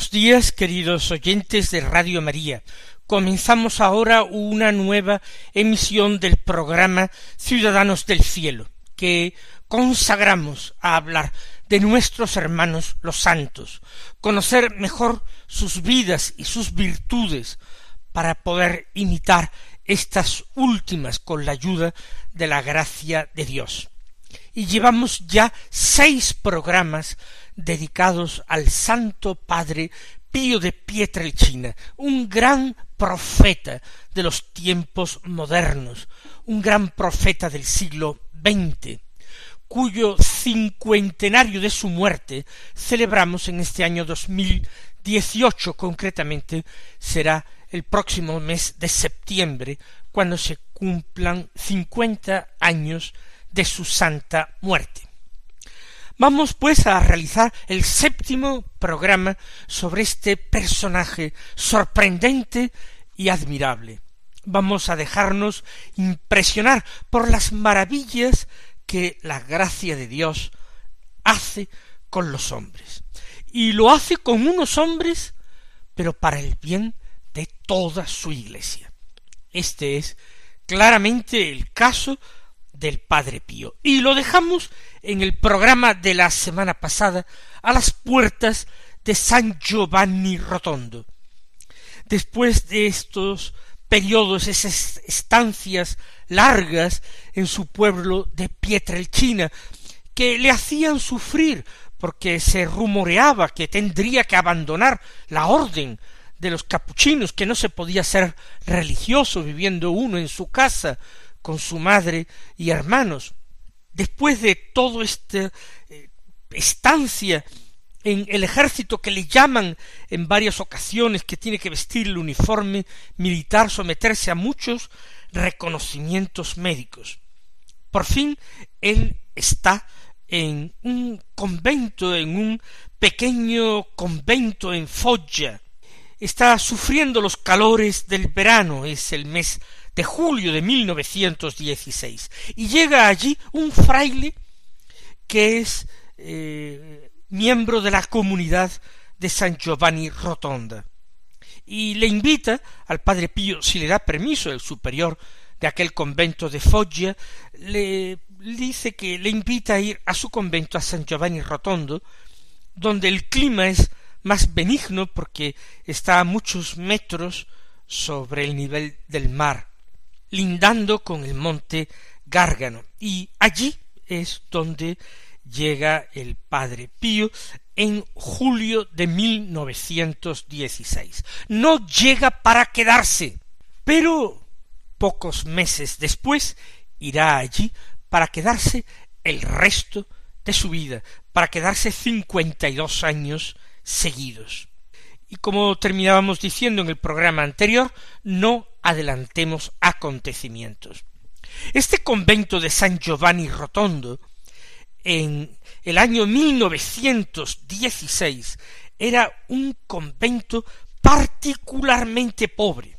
Buenos días, queridos oyentes de Radio María. Comenzamos ahora una nueva emisión del programa Ciudadanos del Cielo, que consagramos a hablar de nuestros hermanos los santos, conocer mejor sus vidas y sus virtudes, para poder imitar estas últimas con la ayuda de la gracia de Dios. Y llevamos ya seis programas dedicados al Santo Padre Pío de Pietrelcina, un gran profeta de los tiempos modernos, un gran profeta del siglo XX, cuyo cincuentenario de su muerte celebramos en este año dos mil dieciocho. Concretamente será el próximo mes de septiembre cuando se cumplan cincuenta años de su santa muerte. Vamos pues a realizar el séptimo programa sobre este personaje sorprendente y admirable. Vamos a dejarnos impresionar por las maravillas que la gracia de Dios hace con los hombres. Y lo hace con unos hombres, pero para el bien de toda su iglesia. Este es claramente el caso del Padre Pío. Y lo dejamos en el programa de la semana pasada a las puertas de San Giovanni Rotondo. Después de estos periodos, esas estancias largas en su pueblo de Pietrelcina, que le hacían sufrir porque se rumoreaba que tendría que abandonar la orden de los capuchinos, que no se podía ser religioso viviendo uno en su casa con su madre y hermanos. Después de toda esta eh, estancia en el ejército que le llaman en varias ocasiones que tiene que vestir el uniforme militar, someterse a muchos reconocimientos médicos. Por fin él está en un convento, en un pequeño convento en Foggia. Está sufriendo los calores del verano, es el mes de julio de 1916 y llega allí un fraile que es eh, miembro de la comunidad de San Giovanni Rotonda. Y le invita al padre Pío, si le da permiso el superior de aquel convento de Foggia, le dice que le invita a ir a su convento a San Giovanni Rotondo, donde el clima es más benigno porque está a muchos metros sobre el nivel del mar lindando con el monte Gárgano. Y allí es donde llega el padre Pío en julio de 1916. No llega para quedarse, pero pocos meses después irá allí para quedarse el resto de su vida, para quedarse cincuenta y dos años seguidos. Y como terminábamos diciendo en el programa anterior, no adelantemos acontecimientos. Este convento de San Giovanni Rotondo, en el año 1916, era un convento particularmente pobre.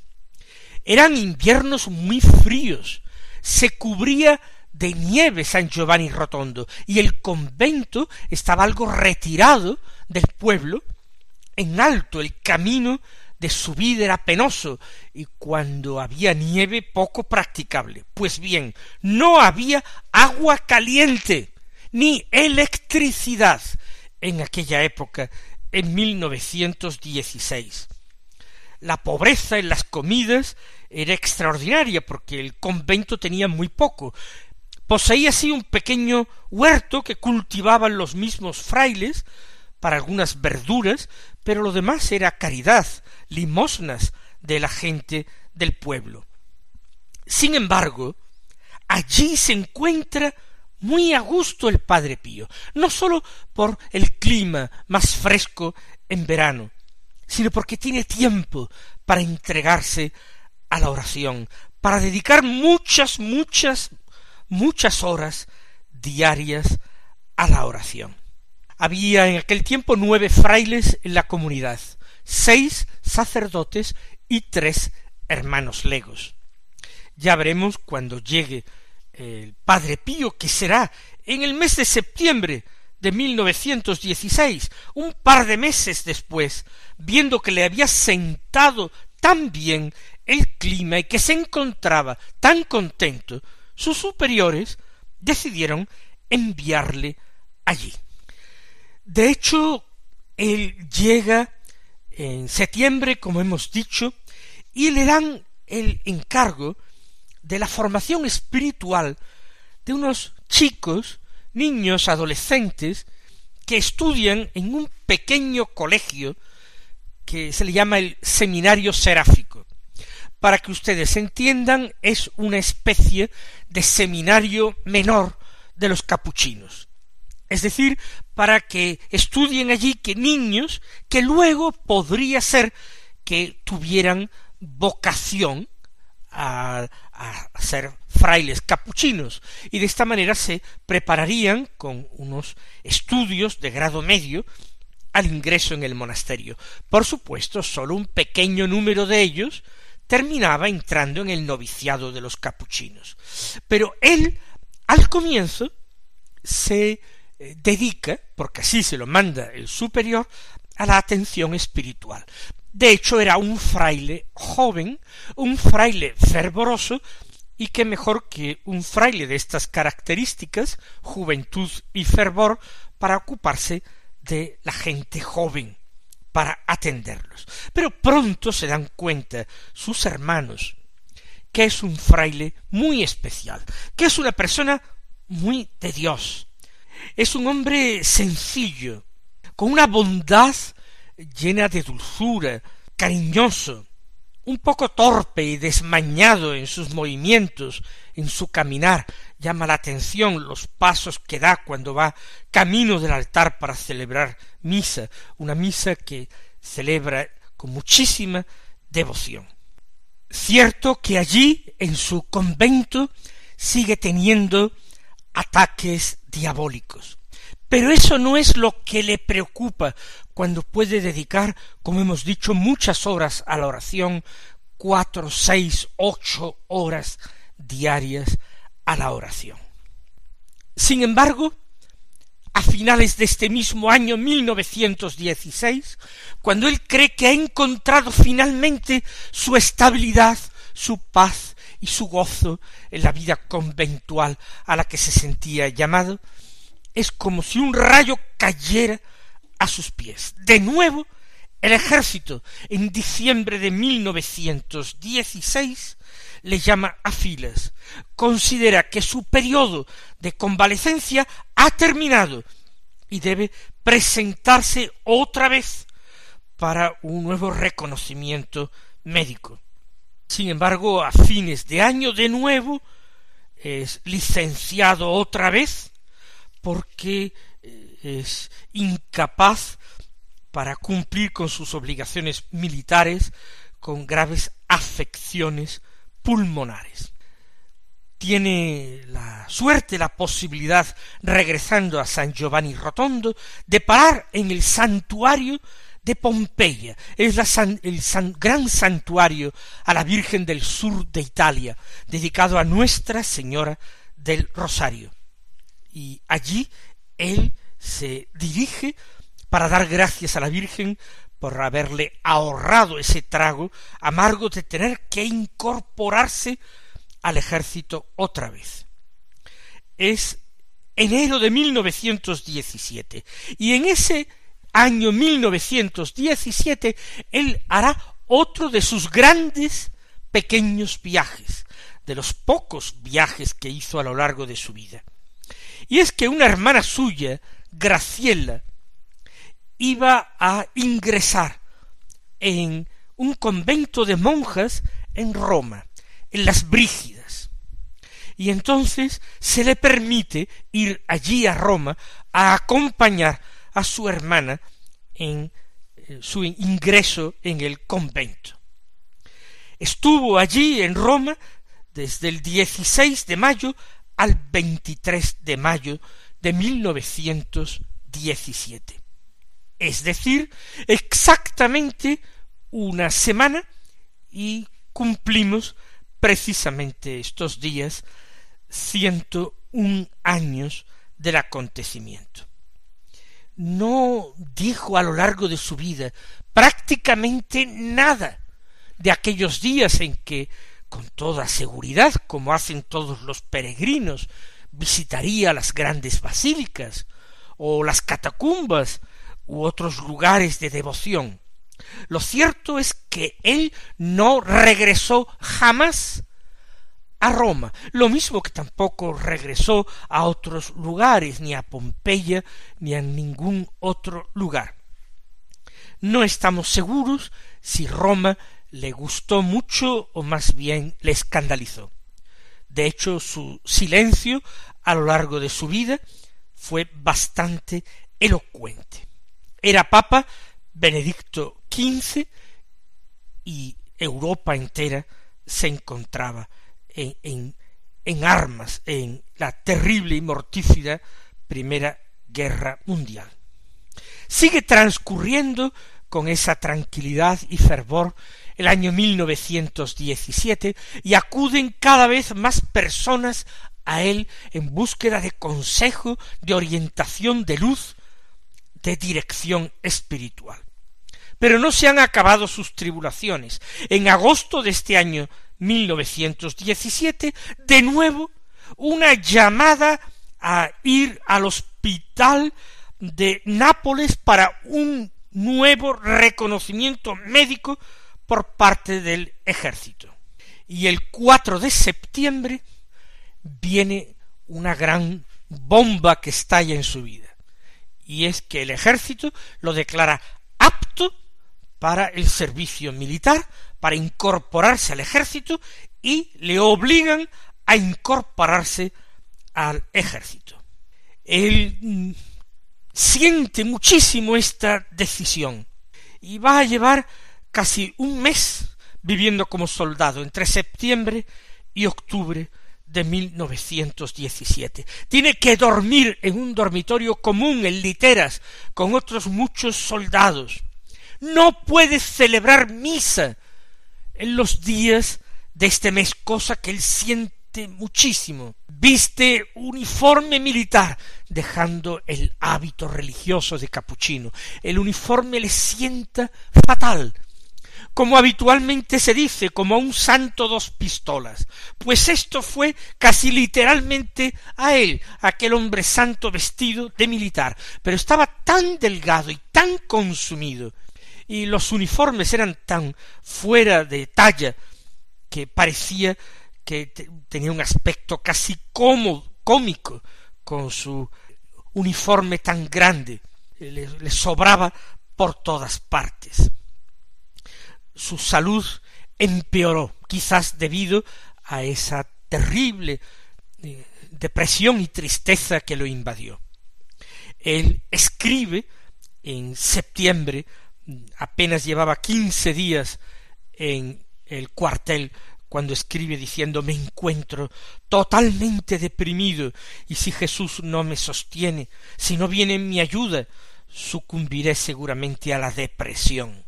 Eran inviernos muy fríos, se cubría de nieve San Giovanni Rotondo, y el convento estaba algo retirado del pueblo, en alto el camino de subida era penoso y cuando había nieve poco practicable. Pues bien, no había agua caliente ni electricidad en aquella época, en 1916. La pobreza en las comidas era extraordinaria porque el convento tenía muy poco, Poseía así un pequeño huerto que cultivaban los mismos frailes para algunas verduras, pero lo demás era caridad, limosnas de la gente del pueblo. Sin embargo, allí se encuentra muy a gusto el Padre Pío, no sólo por el clima más fresco en verano, sino porque tiene tiempo para entregarse a la oración, para dedicar muchas, muchas, muchas horas diarias a la oración. Había en aquel tiempo nueve frailes en la comunidad, seis sacerdotes y tres hermanos legos. Ya veremos cuando llegue el Padre Pío, que será en el mes de septiembre de 1916, un par de meses después, viendo que le había sentado tan bien el clima y que se encontraba tan contento, sus superiores decidieron enviarle allí. De hecho, él llega en septiembre, como hemos dicho, y le dan el encargo de la formación espiritual de unos chicos, niños, adolescentes, que estudian en un pequeño colegio que se le llama el Seminario Seráfico. Para que ustedes entiendan, es una especie de seminario menor de los capuchinos. Es decir, para que estudien allí que niños que luego podría ser que tuvieran vocación a, a ser frailes capuchinos y de esta manera se prepararían con unos estudios de grado medio al ingreso en el monasterio. Por supuesto, sólo un pequeño número de ellos terminaba entrando en el noviciado de los capuchinos. Pero él, al comienzo, se dedica, porque así se lo manda el superior, a la atención espiritual. De hecho, era un fraile joven, un fraile fervoroso, y que mejor que un fraile de estas características, juventud y fervor, para ocuparse de la gente joven, para atenderlos. Pero pronto se dan cuenta sus hermanos que es un fraile muy especial, que es una persona muy de Dios, es un hombre sencillo, con una bondad llena de dulzura, cariñoso, un poco torpe y desmañado en sus movimientos, en su caminar, llama la atención los pasos que da cuando va camino del altar para celebrar misa, una misa que celebra con muchísima devoción. Cierto que allí, en su convento, sigue teniendo ataques diabólicos. Pero eso no es lo que le preocupa cuando puede dedicar, como hemos dicho, muchas horas a la oración, cuatro, seis, ocho horas diarias a la oración. Sin embargo, a finales de este mismo año 1916, cuando él cree que ha encontrado finalmente su estabilidad, su paz y su gozo en la vida conventual a la que se sentía llamado, es como si un rayo cayera a sus pies. De nuevo, el ejército, en diciembre de 1916, le llama a filas. Considera que su periodo de convalecencia ha terminado y debe presentarse otra vez para un nuevo reconocimiento médico. Sin embargo, a fines de año de nuevo es licenciado otra vez porque eh, es incapaz para cumplir con sus obligaciones militares con graves afecciones pulmonares. Tiene la suerte, la posibilidad, regresando a San Giovanni Rotondo, de parar en el santuario de Pompeya. Es el gran santuario a la Virgen del Sur de Italia, dedicado a Nuestra Señora del Rosario y allí él se dirige para dar gracias a la Virgen por haberle ahorrado ese trago amargo de tener que incorporarse al ejército otra vez. Es enero de 1917 y en ese año 1917 él hará otro de sus grandes pequeños viajes, de los pocos viajes que hizo a lo largo de su vida. Y es que una hermana suya, Graciela, iba a ingresar en un convento de monjas en Roma, en las Brígidas. Y entonces se le permite ir allí a Roma a acompañar a su hermana en eh, su ingreso en el convento. Estuvo allí en Roma desde el 16 de mayo al 23 de mayo de 1917. Es decir, exactamente una semana y cumplimos precisamente estos días ciento un años del acontecimiento. No dijo a lo largo de su vida prácticamente nada de aquellos días en que con toda seguridad, como hacen todos los peregrinos, visitaría las grandes basílicas, o las catacumbas, u otros lugares de devoción. Lo cierto es que él no regresó jamás a Roma, lo mismo que tampoco regresó a otros lugares, ni a Pompeya, ni a ningún otro lugar. No estamos seguros si Roma le gustó mucho o más bien le escandalizó. De hecho, su silencio a lo largo de su vida fue bastante elocuente. Era papa Benedicto XV y Europa entera se encontraba en, en, en armas en la terrible y mortífera Primera Guerra Mundial. Sigue transcurriendo con esa tranquilidad y fervor el año 1917 y acuden cada vez más personas a él en búsqueda de consejo, de orientación, de luz, de dirección espiritual. Pero no se han acabado sus tribulaciones. En agosto de este año 1917, de nuevo, una llamada a ir al hospital de Nápoles para un nuevo reconocimiento médico por parte del ejército. Y el 4 de septiembre viene una gran bomba que estalla en su vida. Y es que el ejército lo declara apto para el servicio militar, para incorporarse al ejército y le obligan a incorporarse al ejército. Él mm, siente muchísimo esta decisión y va a llevar casi un mes viviendo como soldado entre septiembre y octubre de 1917. Tiene que dormir en un dormitorio común en literas con otros muchos soldados. No puede celebrar misa en los días de este mes, cosa que él siente muchísimo. Viste uniforme militar, dejando el hábito religioso de capuchino. El uniforme le sienta fatal como habitualmente se dice, como a un santo dos pistolas, pues esto fue casi literalmente a él, aquel hombre santo vestido de militar, pero estaba tan delgado y tan consumido, y los uniformes eran tan fuera de talla, que parecía que tenía un aspecto casi cómodo, cómico, con su uniforme tan grande, le sobraba por todas partes su salud empeoró, quizás debido a esa terrible eh, depresión y tristeza que lo invadió. Él escribe en septiembre, apenas llevaba quince días en el cuartel, cuando escribe diciendo me encuentro totalmente deprimido y si Jesús no me sostiene, si no viene en mi ayuda, sucumbiré seguramente a la depresión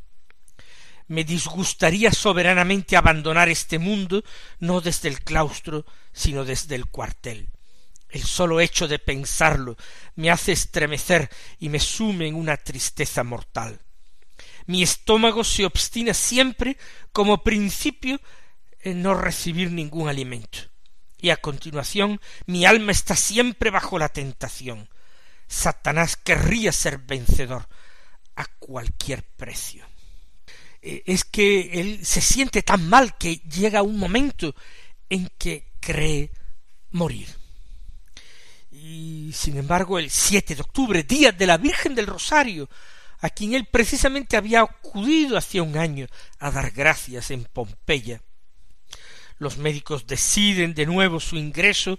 me disgustaría soberanamente abandonar este mundo no desde el claustro, sino desde el cuartel. El solo hecho de pensarlo me hace estremecer y me sume en una tristeza mortal. Mi estómago se obstina siempre como principio en no recibir ningún alimento. Y a continuación mi alma está siempre bajo la tentación. Satanás querría ser vencedor a cualquier precio. Eh, es que él se siente tan mal que llega un momento en que cree morir. Y sin embargo, el 7 de octubre, día de la Virgen del Rosario, a quien él precisamente había acudido hacía un año a dar gracias en Pompeya, los médicos deciden de nuevo su ingreso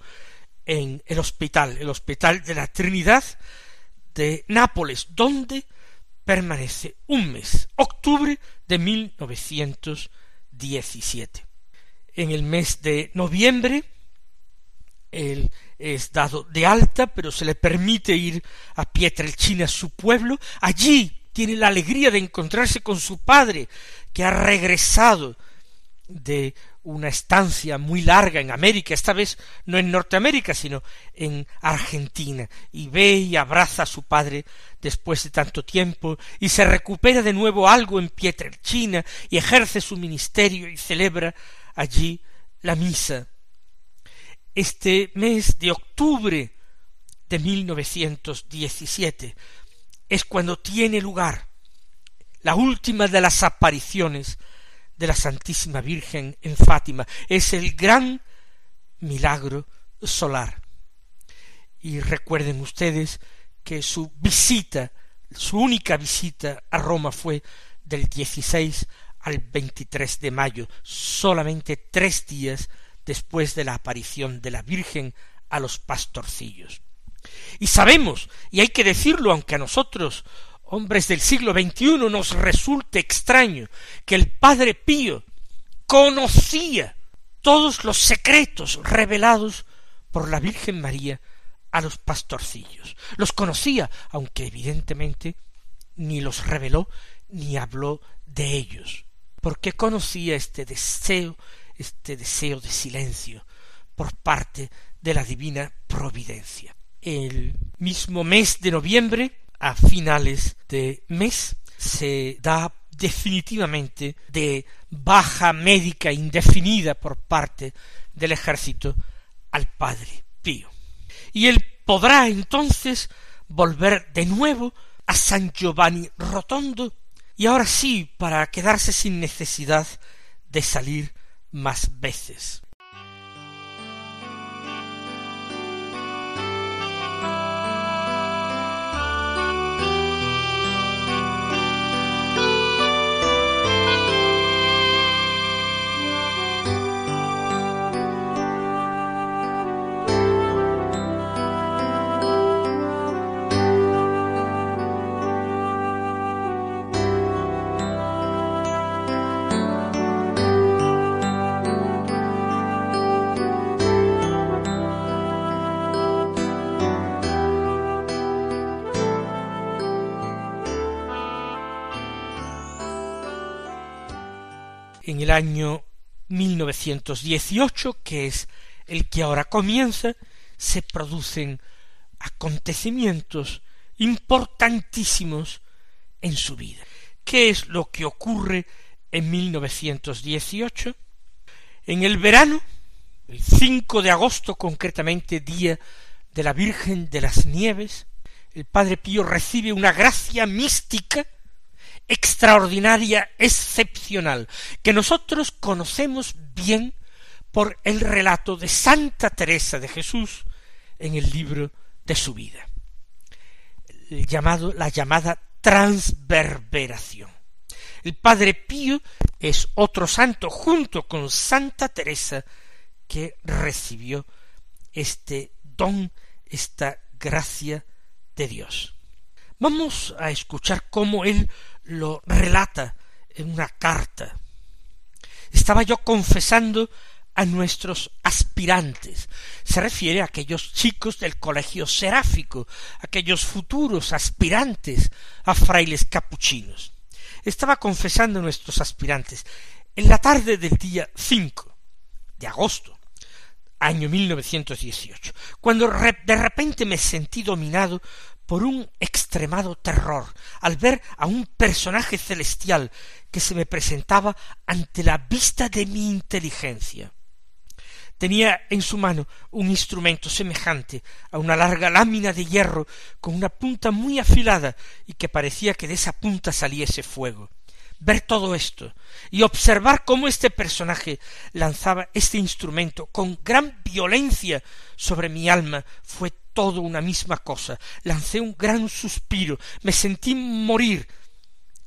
en el hospital, el Hospital de la Trinidad de Nápoles, donde permanece un mes, octubre de 1917. En el mes de noviembre, él es dado de alta, pero se le permite ir a Pietrelcina, su pueblo. Allí tiene la alegría de encontrarse con su padre, que ha regresado de una estancia muy larga en América, esta vez no en Norteamérica, sino en Argentina, y ve y abraza a su padre después de tanto tiempo, y se recupera de nuevo algo en Pietrelcina, y ejerce su ministerio y celebra allí la misa. Este mes de octubre de 1917 es cuando tiene lugar la última de las apariciones de la Santísima Virgen en Fátima. Es el gran milagro solar. Y recuerden ustedes que su visita, su única visita a Roma fue del 16 al 23 de mayo, solamente tres días después de la aparición de la Virgen a los pastorcillos. Y sabemos, y hay que decirlo aunque a nosotros hombres del siglo XXI nos resulte extraño que el Padre Pío conocía todos los secretos revelados por la Virgen María a los pastorcillos. Los conocía, aunque evidentemente ni los reveló ni habló de ellos, porque conocía este deseo, este deseo de silencio por parte de la divina providencia. El mismo mes de noviembre a finales de mes se da definitivamente de baja médica indefinida por parte del ejército al padre Pío. Y él podrá entonces volver de nuevo a San Giovanni Rotondo y ahora sí para quedarse sin necesidad de salir más veces. En el año 1918, que es el que ahora comienza, se producen acontecimientos importantísimos en su vida. ¿Qué es lo que ocurre en 1918? En el verano, el 5 de agosto concretamente, día de la Virgen de las Nieves, el Padre Pío recibe una gracia mística extraordinaria, excepcional, que nosotros conocemos bien por el relato de Santa Teresa de Jesús en el libro de su vida, llamado, la llamada transverberación. El Padre Pío es otro santo junto con Santa Teresa que recibió este don, esta gracia de Dios. Vamos a escuchar cómo él lo relata en una carta. Estaba yo confesando a nuestros aspirantes. Se refiere a aquellos chicos del colegio seráfico, aquellos futuros aspirantes a frailes capuchinos. Estaba confesando a nuestros aspirantes en la tarde del día 5 de agosto, año 1918, cuando de repente me sentí dominado por un extremado terror al ver a un personaje celestial que se me presentaba ante la vista de mi inteligencia. Tenía en su mano un instrumento semejante a una larga lámina de hierro con una punta muy afilada y que parecía que de esa punta saliese fuego. Ver todo esto y observar cómo este personaje lanzaba este instrumento con gran violencia sobre mi alma fue todo una misma cosa. Lancé un gran suspiro, me sentí morir.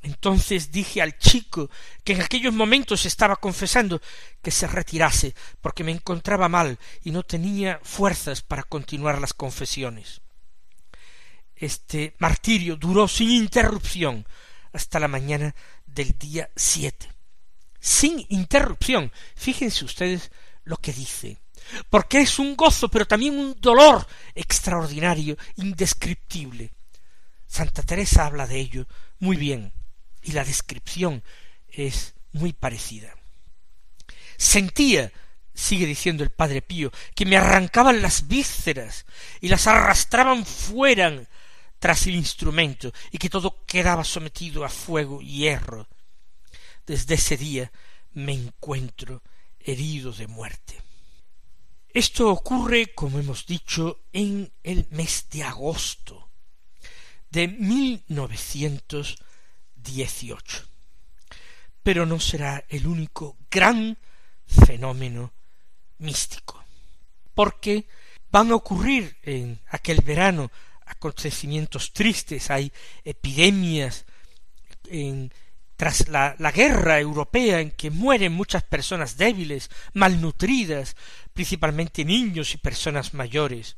Entonces dije al chico, que en aquellos momentos estaba confesando, que se retirase, porque me encontraba mal y no tenía fuerzas para continuar las confesiones. Este martirio duró sin interrupción hasta la mañana del día siete. Sin interrupción. Fíjense ustedes lo que dice. Porque es un gozo, pero también un dolor extraordinario, indescriptible. Santa Teresa habla de ello muy bien, y la descripción es muy parecida. Sentía, sigue diciendo el Padre Pío, que me arrancaban las vísceras y las arrastraban fuera tras el instrumento y que todo quedaba sometido a fuego y hierro. Desde ese día me encuentro herido de muerte. Esto ocurre, como hemos dicho, en el mes de agosto de 1918. Pero no será el único gran fenómeno místico, porque van a ocurrir en aquel verano acontecimientos tristes, hay epidemias en, tras la, la, guerra europea en que mueren muchas personas débiles, malnutridas, principalmente niños y personas mayores.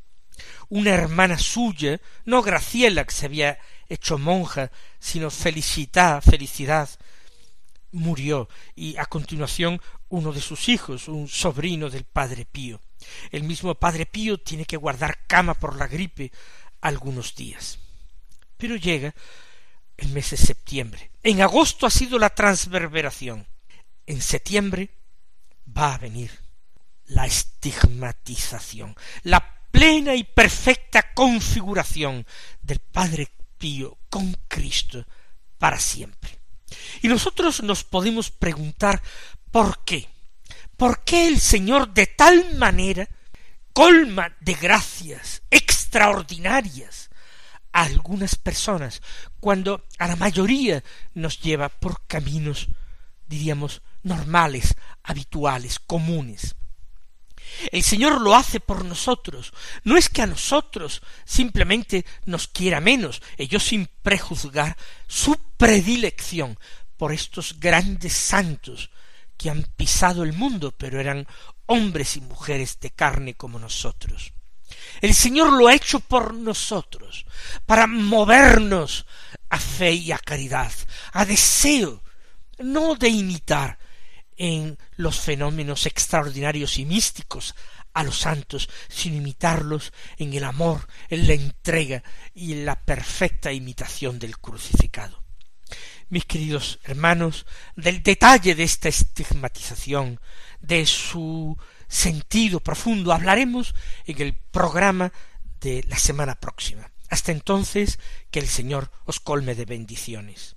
Una hermana suya, no Graciela, que se había hecho monja, sino Felicitá, felicidad, murió, y a continuación uno de sus hijos, un sobrino del padre Pío. El mismo padre Pío tiene que guardar cama por la gripe algunos días. Pero llega el mes de septiembre. En agosto ha sido la transverberación. En septiembre va a venir la estigmatización, la plena y perfecta configuración del Padre Pío con Cristo para siempre. Y nosotros nos podemos preguntar por qué. ¿Por qué el Señor de tal manera colma de gracias extraordinarias a algunas personas, cuando a la mayoría nos lleva por caminos, diríamos, normales, habituales, comunes. El Señor lo hace por nosotros. No es que a nosotros simplemente nos quiera menos, ello sin prejuzgar su predilección por estos grandes santos que han pisado el mundo, pero eran hombres y mujeres de carne como nosotros. El Señor lo ha hecho por nosotros, para movernos a fe y a caridad, a deseo, no de imitar, en los fenómenos extraordinarios y místicos a los santos, sino imitarlos en el amor, en la entrega y en la perfecta imitación del crucificado. Mis queridos hermanos, del detalle de esta estigmatización, de su sentido profundo, hablaremos en el programa de la semana próxima. Hasta entonces, que el Señor os colme de bendiciones.